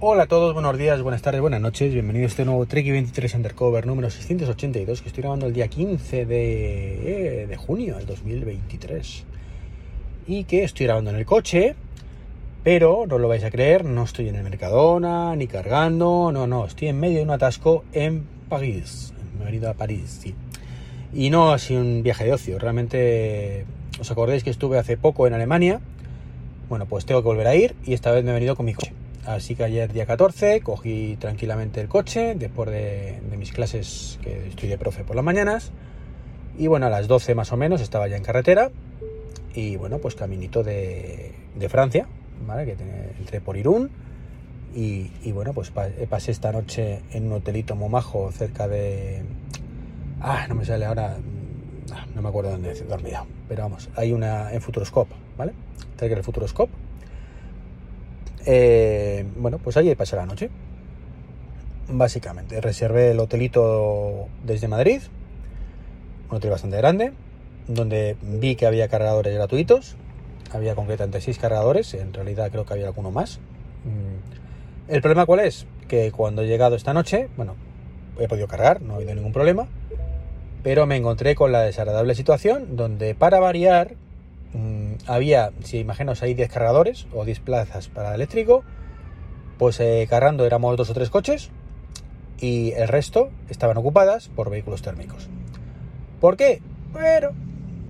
Hola a todos, buenos días, buenas tardes, buenas noches. Bienvenidos a este nuevo Trek 23 Undercover número 682 que estoy grabando el día 15 de, eh, de junio del 2023. Y que estoy grabando en el coche, pero no lo vais a creer, no estoy en el Mercadona ni cargando, no, no, estoy en medio de un atasco en París. Me he venido a París, sí. Y no ha sido un viaje de ocio, realmente os acordáis que estuve hace poco en Alemania. Bueno, pues tengo que volver a ir y esta vez me he venido con mi coche. Así que ayer día 14 cogí tranquilamente el coche después de, mis clases que estoy de profe por las mañanas. Y bueno, a las 12 más o menos estaba ya en carretera. Y bueno, pues caminito de, Francia, ¿vale? Que entré por Irún. Y, bueno, pues pasé esta noche en un hotelito momajo cerca de... Ah, no me sale ahora... Ah, no me acuerdo dónde he dormido. Pero vamos, hay una en Futuroscope, ¿vale? Cerca del Futuroscope eh, bueno, pues allí pasé la noche. Básicamente, reservé el hotelito desde Madrid, un hotel bastante grande, donde vi que había cargadores gratuitos. Había concretamente 6 cargadores, en realidad creo que había alguno más. Mm. El problema cuál es? Que cuando he llegado esta noche, bueno, he podido cargar, no ha habido ningún problema, pero me encontré con la desagradable situación donde para variar Mm, había, si imaginaos, hay 10 cargadores o 10 plazas para eléctrico, pues eh, cargando éramos dos o tres coches y el resto estaban ocupadas por vehículos térmicos. ¿Por qué? Pero,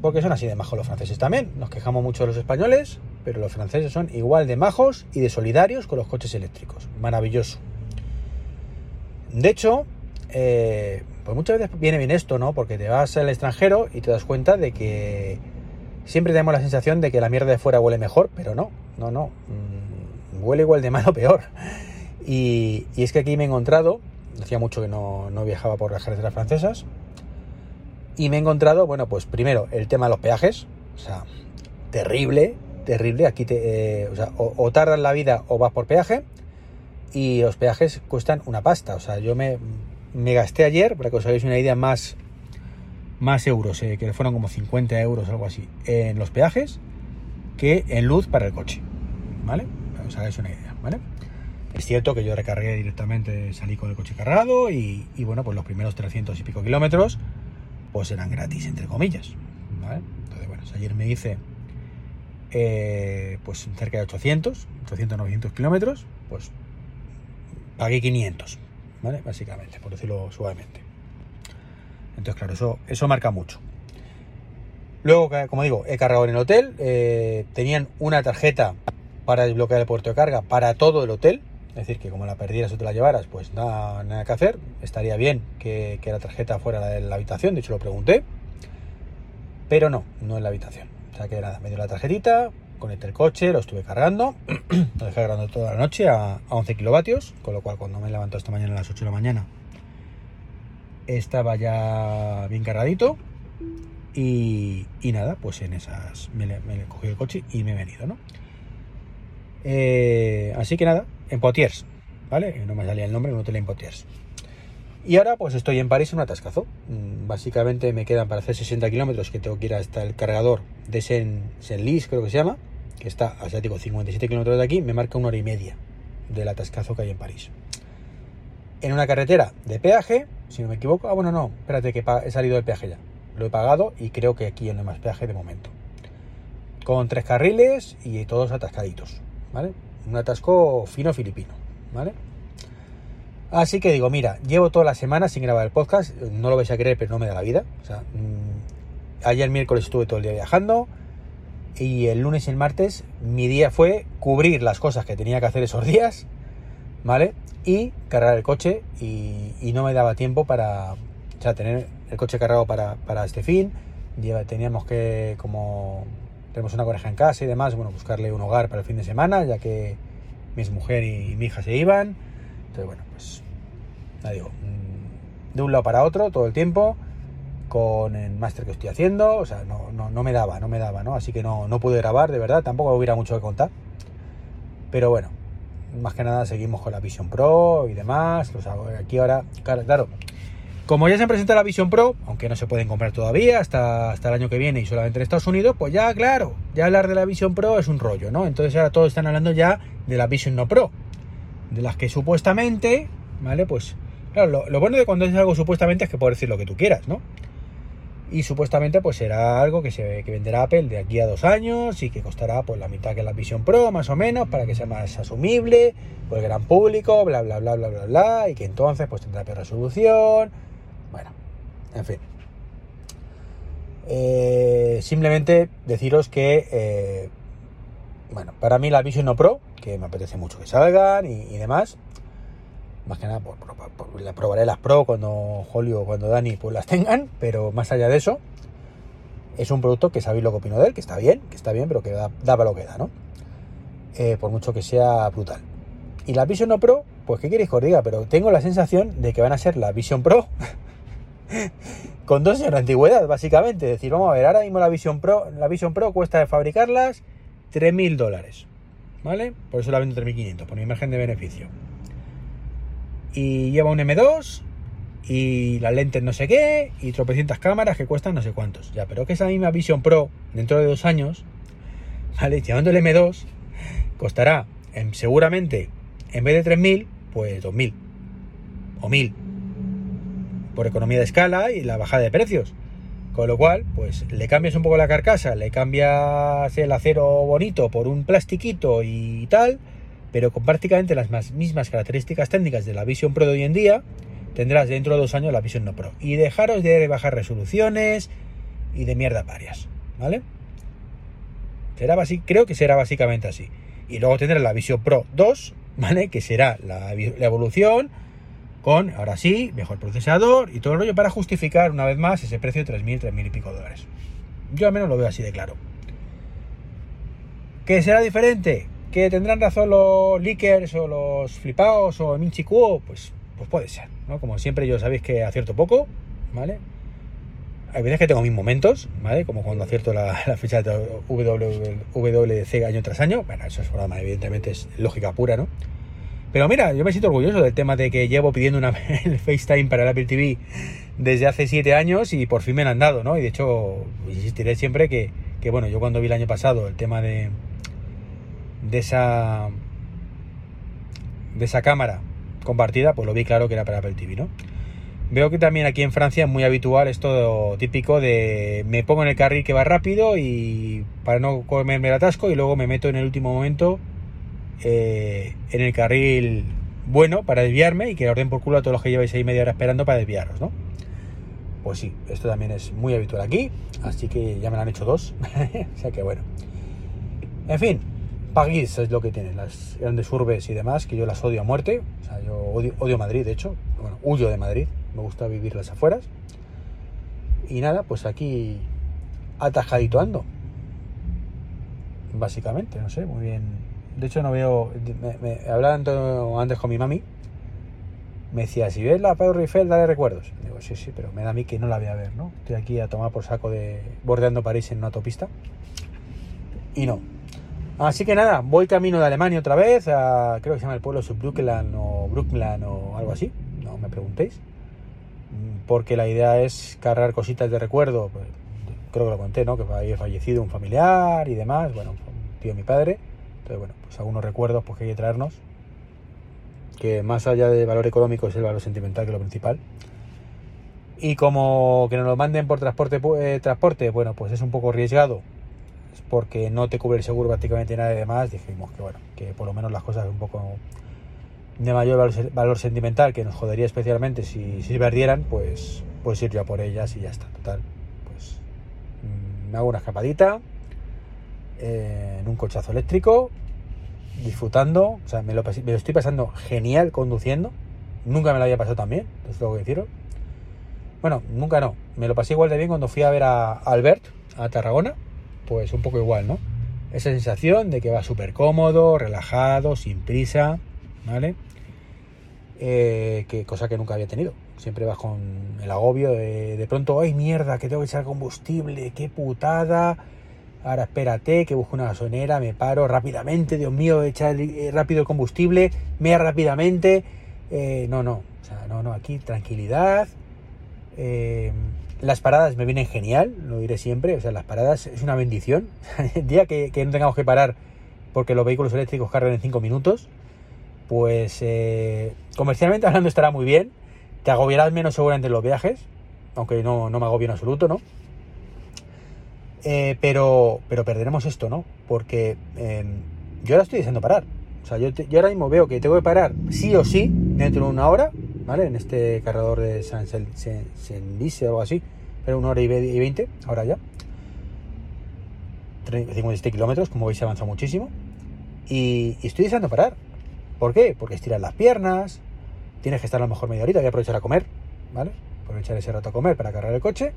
porque son así de majos los franceses también. Nos quejamos mucho de los españoles, pero los franceses son igual de majos y de solidarios con los coches eléctricos. Maravilloso. De hecho, eh, pues muchas veces viene bien esto, ¿no? Porque te vas al extranjero y te das cuenta de que Siempre tenemos la sensación de que la mierda de fuera huele mejor, pero no, no, no. Mm, huele igual de malo peor. Y, es que aquí me he encontrado, hacía mucho que no, viajaba por las carreteras francesas, y me he encontrado, bueno, pues primero el tema de los peajes, o sea, terrible, terrible. Aquí eh, o, o, tardas la vida o vas por peaje, y los peajes cuestan una pasta. O sea, yo me, me gasté ayer, para que os hagáis una idea más más euros, eh, que fueron como 50 euros, algo así, en los peajes, que en luz para el coche. ¿Vale? Os hagáis una idea, ¿vale? Es cierto que yo recargué directamente, salí con el coche cargado y, bueno, pues los primeros 300 y pico kilómetros, pues eran gratis, entre comillas. ¿vale? Entonces, bueno, ayer me hice eh, pues cerca de 800, 800, 900 kilómetros, pues pagué 500, ¿vale? Básicamente, por decirlo suavemente. Entonces, claro, eso, eso marca mucho. Luego, como digo, he cargado en el hotel. Eh, tenían una tarjeta para desbloquear el puerto de carga para todo el hotel. Es decir, que como la perdieras o te la llevaras, pues nada, nada que hacer. Estaría bien que, la tarjeta fuera la de la habitación. De hecho, lo pregunté. Pero no, no en la habitación. O sea que nada, me dio la tarjetita, conecté el coche, lo estuve cargando. lo dejé cargando toda la noche a, a 11 kilovatios. Con lo cual, cuando me levanto esta mañana a las 8 de la mañana, estaba ya bien cargadito y, nada, pues en esas me, me, cogí el coche y me he venido, ¿no? Eh, así que nada, en Potiers, ¿vale? No me salía el nombre, no hotel en Potiers. Y ahora pues estoy en París en un atascazo. Mm, básicamente me quedan para hacer 60 kilómetros que tengo que ir hasta el cargador de Saint-Lys, creo que se llama, que está, o sea, digo, 57 kilómetros de aquí, me marca una hora y media del atascazo que hay en París en una carretera de peaje, si no me equivoco. Ah, bueno, no, espérate que he salido del peaje ya. Lo he pagado y creo que aquí no hay más peaje de momento. Con tres carriles y todos atascaditos, ¿vale? Un atasco fino filipino, ¿vale? Así que digo, mira, llevo toda la semana sin grabar el podcast, no lo vais a creer, pero no me da la vida. O sea, mm, ayer miércoles estuve todo el día viajando y el lunes y el martes mi día fue cubrir las cosas que tenía que hacer esos días, ¿vale? y cargar el coche y, no me daba tiempo para tener el coche cargado para, este fin. Teníamos que, como tenemos una coneja en casa y demás, bueno, buscarle un hogar para el fin de semana, ya que mi mujer y mi hija se iban. Entonces, bueno, pues, ya digo, mm, de un lado para otro todo el tiempo, con el máster que estoy haciendo, o sea, no, no, me daba, no me daba, ¿no? Así que no, no pude grabar, de verdad, tampoco hubiera mucho que contar. Pero bueno, más que nada seguimos con la Vision Pro y demás. aquí ahora, claro, como ya se presenta la Vision Pro, aunque no se pueden comprar todavía hasta, hasta el año que viene y solamente en Estados Unidos, pues ya, claro, ya hablar de la Vision Pro es un rollo, ¿no? Entonces ahora todos están hablando ya de la Vision No Pro. de las que supuestamente, ¿vale? Pues, claro, lo, lo bueno de cuando es algo supuestamente es que puedes decir lo que tú quieras, ¿no? Y supuestamente pues será algo que se que venderá Apple de aquí a dos años y que costará pues la mitad que la Vision Pro más o menos para que sea más asumible por el gran público bla bla bla bla bla bla y que entonces pues tendrá peor resolución. Bueno en fin. Eh, simplemente deciros que eh, bueno para mí la Vision No Pro que me apetece mucho que salgan y demás más que nada, por, por, probaré las Pro cuando Julio, cuando Dani pues las tengan, pero más allá de eso, es un producto que sabéis lo que opino de él, que está bien, que está bien, pero que da, para lo que da, ¿no? Eh, por mucho que sea brutal. Y la Vision No Pro, pues qué queréis que pero tengo la sensación de que van a ser la Vision Pro con dos años de antigüedad, básicamente. Es decir, vamos a ver, ahora mismo la Vision Pro, la Vision Pro cuesta de fabricarlas 3.000 dólares, ¿vale? Por eso la vendo 3.500, por mi imagen de beneficio y lleva un M2 y las lentes no sé qué y tropecientas cámaras que cuestan no sé cuántos. Ya, pero que esa misma Vision Pro dentro de dos años, ¿vale? Llevando el M2, costará seguramente en vez de 3.000, pues 2.000 o 1.000 por economía de escala y la bajada de precios. Con lo cual, pues le cambias un poco la carcasa, le cambias el acero bonito por un plastiquito y tal, pero con prácticamente las mismas características técnicas de la Vision Pro de hoy en día, tendrás dentro de dos años la Vision No Pro. Y dejaros de bajar resoluciones y de mierda varias, ¿vale? Será creo que será básicamente así. Y luego tendrás la Vision Pro 2, ¿vale? Que será la, la evolución con, ahora sí, mejor procesador y todo el rollo para justificar una vez más ese precio de 3.000, 3.000 y pico dólares. Yo al menos lo veo así de claro. ¿Qué será diferente? ¿Que tendrán razón los leakers o los flipados o Minchi Pues, pues puede ser, ¿no? Como siempre yo sabéis que acierto poco, ¿vale? Hay veces que tengo mis momentos, ¿vale? Como cuando acierto la, fecha de WWDC año tras año. Bueno, eso es broma, evidentemente es lógica pura, ¿no? Pero mira, yo me siento orgulloso del tema de que llevo pidiendo una, el FaceTime para el Apple TV desde hace siete años y por fin me han dado, ¿no? Y de hecho, insistiré siempre que, que bueno, yo cuando vi el año pasado el tema de, de esa de esa cámara compartida, pues lo vi claro que era para Apple TV, ¿no? Veo que también aquí en Francia es muy habitual esto típico de me pongo en el carril que va rápido y para no comerme el atasco y luego me meto en el último momento eh, en el carril bueno para desviarme y que orden por culo a todos los que lleváis ahí media hora esperando para desviaros, ¿no? Pues sí, esto también es muy habitual aquí, así que ya me lo han hecho dos, o sea que bueno. En fin, París es lo que tiene, las grandes urbes y demás, que yo las odio a muerte. O sea, yo odio, Madrid, de hecho. Bueno, huyo de Madrid. Me gusta vivir las afueras. Y nada, pues aquí atajadito ando. Básicamente, no sé, muy bien. De hecho, no veo. Me, hablaba antes con mi mami. Me decía, si ves la Torre Eiffel, dale recuerdos. Digo, sí, sí, pero me da a mí que no la voy a ver, ¿no? Estoy aquí a tomar por saco de bordeando París en una autopista. Y no, Así que nada, voy camino de Alemania otra vez, creo que se llama el pueblo Subbrückland o Bruckland o algo así, no me preguntéis, porque la idea es cargar cositas de recuerdo, pues, creo que lo conté, ¿no? Que había fallecido un familiar y demás, bueno, un tío de mi padre, entonces bueno, pues algunos recuerdos pues, que hay que traernos, que más allá del valor económico es el valor sentimental que es lo principal. Y como que nos lo manden por transporte, eh, transporte, bueno, pues es un poco arriesgado, porque no te cubre el seguro prácticamente nada de más, dijimos que bueno, que por lo menos las cosas un poco de mayor valor, sentimental, que nos jodería especialmente si, perdieran, pues, pues ir ya por ellas y ya está, total. Pues mm, me hago una escapadita eh, en un cochazo eléctrico, disfrutando, o sea, me lo, me lo, estoy pasando genial conduciendo, nunca me lo había pasado tan bien, es lo que deciros. Bueno, nunca no, me lo pasé igual de bien cuando fui a ver a Albert, a Tarragona, pues un poco igual, ¿no? Esa sensación de que va súper cómodo, relajado, sin prisa, ¿vale? Eh, que cosa que nunca había tenido. Siempre vas con el agobio de, de pronto, ay mierda, que tengo que echar combustible, qué putada. Ahora espérate, que busco una gasolinera, me paro rápidamente, Dios mío, echar eh, rápido el combustible, mea rápidamente. Eh, no, no, o sea, no, no, aquí tranquilidad. Las paradas me vienen genial, lo diré siempre. O sea, las paradas es una bendición. El día que, no tengamos que parar porque los vehículos eléctricos cargan en 5 minutos, pues eh, comercialmente hablando estará muy bien. Te agobiarás menos seguramente en los viajes, aunque no, no me agobio en absoluto, ¿no? Eh, pero, pero perderemos esto, ¿no? Porque em, yo ahora estoy deseando parar. O sea, yo, yo, ahora mismo veo que tengo que parar sí o sí dentro de una hora, ¿vale? En este cargador de San Sendice o algo así, pero una hora y veinte, ahora ya. 57 kilómetros, como veis, se avanza muchísimo. Y, y, estoy deseando parar. ¿Por qué? Porque estirar las piernas, tienes que estar a lo mejor media horita, voy a aprovechar a comer, ¿vale? Aprovechar ese rato a comer para cargar el coche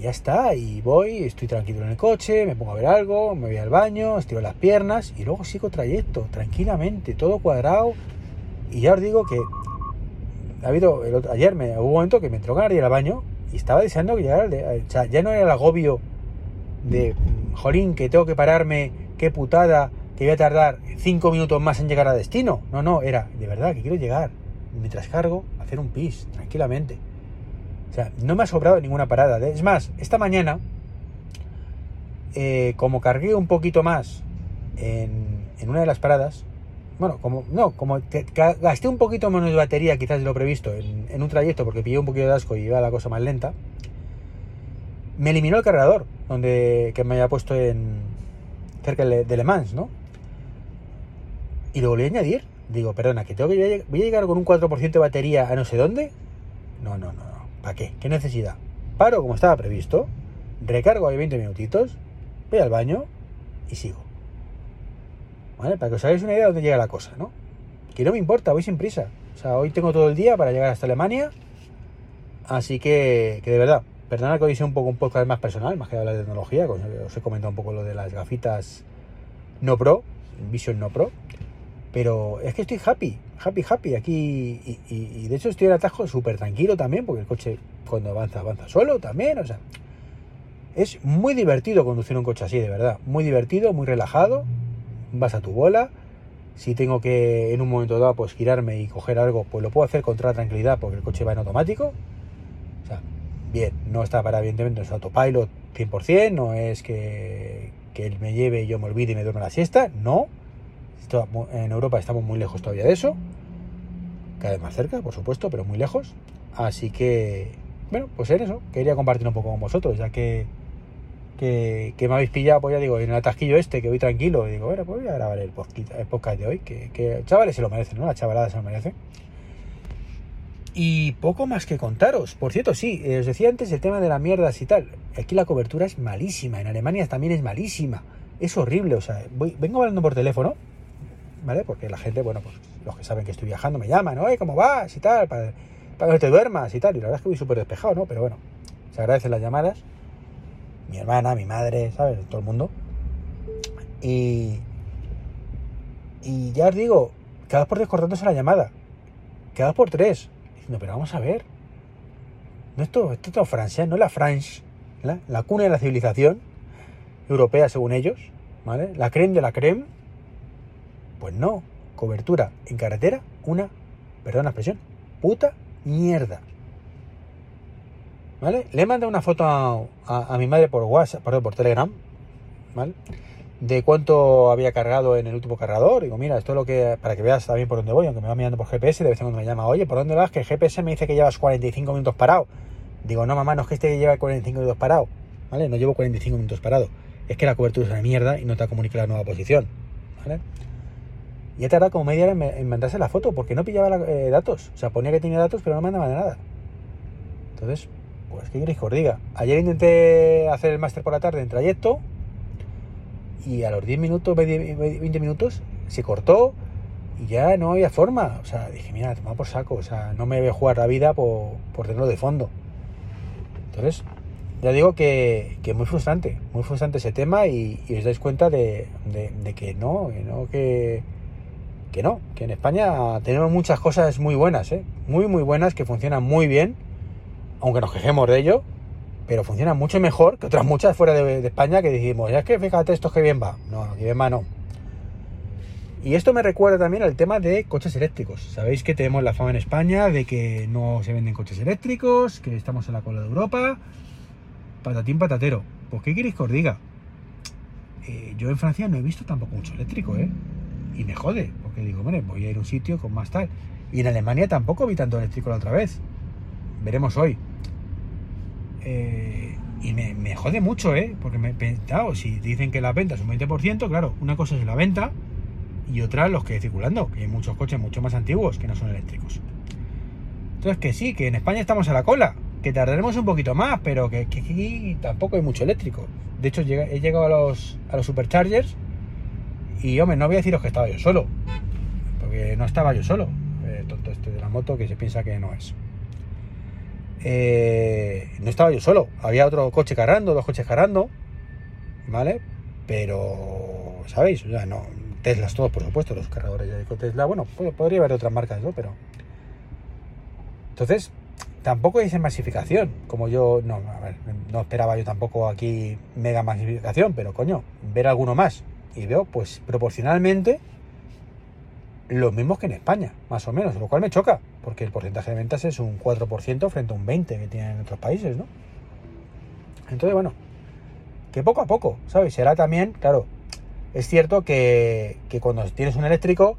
ya está, y voy, estoy tranquilo en el coche, me pongo a ver algo, me voy al baño, estiro las piernas y luego sigo trayecto, tranquilamente, todo cuadrado. Y ya os digo que ha habido, ayer me, hubo un momento que me entró ganas de ir al baño y estaba deseando que llegara, o sea, ya no era el agobio de, mm, jolín, que tengo que pararme, qué putada, que voy a tardar cinco minutos más en llegar a destino. No, no, era, de verdad, que quiero llegar, mientras cargo, hacer un pis, tranquilamente. O sea, no me ha sobrado ninguna parada. Es más, esta mañana, eh, como cargué un poquito más en, una de las paradas, bueno, como no, como gasté un poquito menos de batería quizás de lo previsto en, un trayecto porque pillé un poquito de asco y iba la cosa más lenta, me eliminó el cargador donde que me había puesto en cerca de Le Mans, ¿no? Y lo volví a añadir. Digo, perdona, que tengo que voy a llegar con un 4% de batería a no sé dónde. No, no, no. ¿Para qué? ¿Qué necesidad? Paro como estaba previsto, recargo ahí 20 minutitos, voy al baño y sigo. ¿Vale? Para que os hagáis una idea de dónde llega la cosa, ¿no? Que no me importa, voy sin prisa. O sea, hoy tengo todo el día para llegar hasta Alemania. Así que, que de verdad, perdonad que hoy sea un poco un podcast más personal, más que hablar de tecnología. Os he comentado un poco lo de las gafitas no pro, Vision no pro. Pero es que estoy happy, happy, happy aquí. Y, de hecho estoy en atajo súper tranquilo también, porque el coche cuando avanza, avanza solo también. O sea, es muy divertido conducir un coche así, de verdad. Muy divertido, muy relajado. Vas a tu bola. Si tengo que en un momento dado pues girarme y coger algo, pues lo puedo hacer con toda tranquilidad porque el coche va en automático. O sea, bien, no está para evidentemente, no es autopilot 100%, no es que, que él me lleve y yo me olvide y me duerme la siesta, no en Europa estamos muy lejos todavía de eso. Cada vez más cerca, por supuesto, pero muy lejos. Así que, bueno, pues en eso. Quería compartir un poco con vosotros, ya que, que, me habéis pillado, pues ya digo, en el atasquillo este, que voy tranquilo. digo, bueno, pues voy a grabar el podcast, de hoy, que, chavales se lo merecen, ¿no? La chavalada se lo merece. Y poco más que contaros. Por cierto, sí, os decía antes el tema de las mierdas y tal. Aquí la cobertura es malísima. En Alemania también es malísima. Es horrible. O sea, vengo hablando por teléfono ¿vale? Porque la gente, bueno, pues los que saben que estoy viajando me llaman, oye, ¿cómo vas? y tal, para, para que te duermas y tal. Y la verdad es que voy súper despejado, ¿no? Pero bueno, se agradecen las llamadas. Mi hermana, mi madre, ¿sabes? Todo el mundo. Y, y ya os digo, cada por tres cortándose la llamada. Cada por tres. Diciendo, pero vamos a ver. No esto, esto es Francia, no la France, ¿la? la cuna de la civilización europea según ellos, ¿vale? La creme de la creme pues no, cobertura en carretera, una, perdón la expresión, puta mierda. ¿Vale? Le he mandado una foto a, mi madre por WhatsApp, perdón, por Telegram, ¿vale? De cuánto había cargado en el último cargador. Digo, mira, esto es lo que, para que veas también por dónde voy, aunque me va mirando por GPS, de vez en cuando me llama, oye, ¿por dónde vas? Que el GPS me dice que llevas 45 minutos parado. Digo, no, mamá, no es que este lleva 45 minutos parado, ¿vale? No llevo 45 minutos parado. Es que la cobertura es una mierda y no te ha comunicado la nueva posición, ¿vale? Y ha tardado como media hora en, mandarse la foto porque no pillaba eh, datos. O sea, ponía que tenía datos, pero no mandaba nada. Entonces, pues, ¿qué queréis que os diga? Ayer intenté hacer el máster por la tarde en trayecto y a los 10 minutos, 20 minutos, se cortó y ya no había forma. O sea, dije, mira, toma por saco. O sea, no me voy a jugar la vida por, tenerlo de fondo. Entonces, ya digo que, que muy frustrante, muy frustrante ese tema y, os dais cuenta de, de, que no, que no, que que no, que en España tenemos muchas cosas muy buenas, ¿eh? muy muy buenas, que funcionan muy bien, aunque nos quejemos de ello, pero funcionan mucho mejor que otras muchas fuera de, España que decimos, ya es que fíjate esto que bien va, no, que bien va no. Y esto me recuerda también al tema de coches eléctricos. Sabéis que tenemos la fama en España de que no se venden coches eléctricos, que estamos en la cola de Europa, patatín patatero. Pues ¿qué queréis que os diga? Eh, yo en Francia no he visto tampoco mucho eléctrico, ¿eh? y me jode, porque digo, bueno, voy a ir a un sitio con más tal. Y en Alemania tampoco vi tanto eléctrico la otra vez. Veremos hoy. Eh, y me, jode mucho, ¿eh? Porque me claro, si dicen que la venta es un 20%, claro, una cosa es la venta y otra los que circulando, que hay muchos coches mucho más antiguos que no son eléctricos. Entonces que sí, que en España estamos a la cola, que tardaremos un poquito más, pero que, aquí tampoco hay mucho eléctrico. De hecho, he llegado a los, a los superchargers y, hombre, no voy a deciros que estaba yo solo, porque no estaba yo solo, el tonto este de la moto que se piensa que no es. Eh, no estaba yo solo, había otro coche cargando, dos coches cargando, ¿vale? Pero, ¿sabéis? O sea, no, Teslas todos, por supuesto, los cargadores de Tesla, bueno, podría haber otras marcas, ¿no? Pero... Entonces, tampoco hay esa masificación, como yo, no, a ver, no esperaba yo tampoco aquí mega masificación, pero coño, ver alguno más. Y veo, pues, proporcionalmente los mismos que en España, más o menos, lo cual me choca, porque el porcentaje de ventas es un 4% frente a un 20% que tienen en otros países, ¿no? Entonces, bueno, que poco a poco, ¿sabes? Será también, claro, es cierto que, cuando tienes un eléctrico,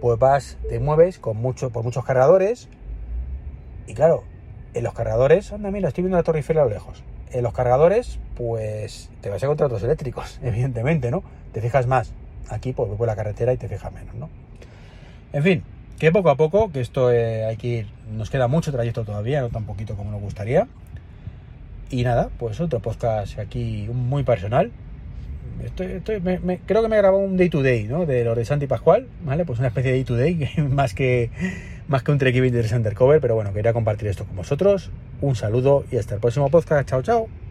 pues vas, te mueves con mucho, por muchos cargadores, y claro, en los cargadores, anda, mira, estoy viendo la Torre a lo lejos. En los cargadores, pues te vas a encontrar otros eléctricos, evidentemente, ¿no? Te fijas más aquí pues por la carretera y te fijas menos, ¿no? En fin, que poco a poco, que esto eh, hay que ir, nos queda mucho trayecto todavía, no tan poquito como nos gustaría. Y nada, pues otro podcast aquí muy personal. Estoy, creo que me grabado un day to day, ¿no? De lo de Santi Pascual, ¿vale? Pues una especie de day to day, más que, más que un Trek 20 Undercover, pero bueno, quería compartir esto con vosotros. Un saludo y hasta el próximo podcast. Chao, chao.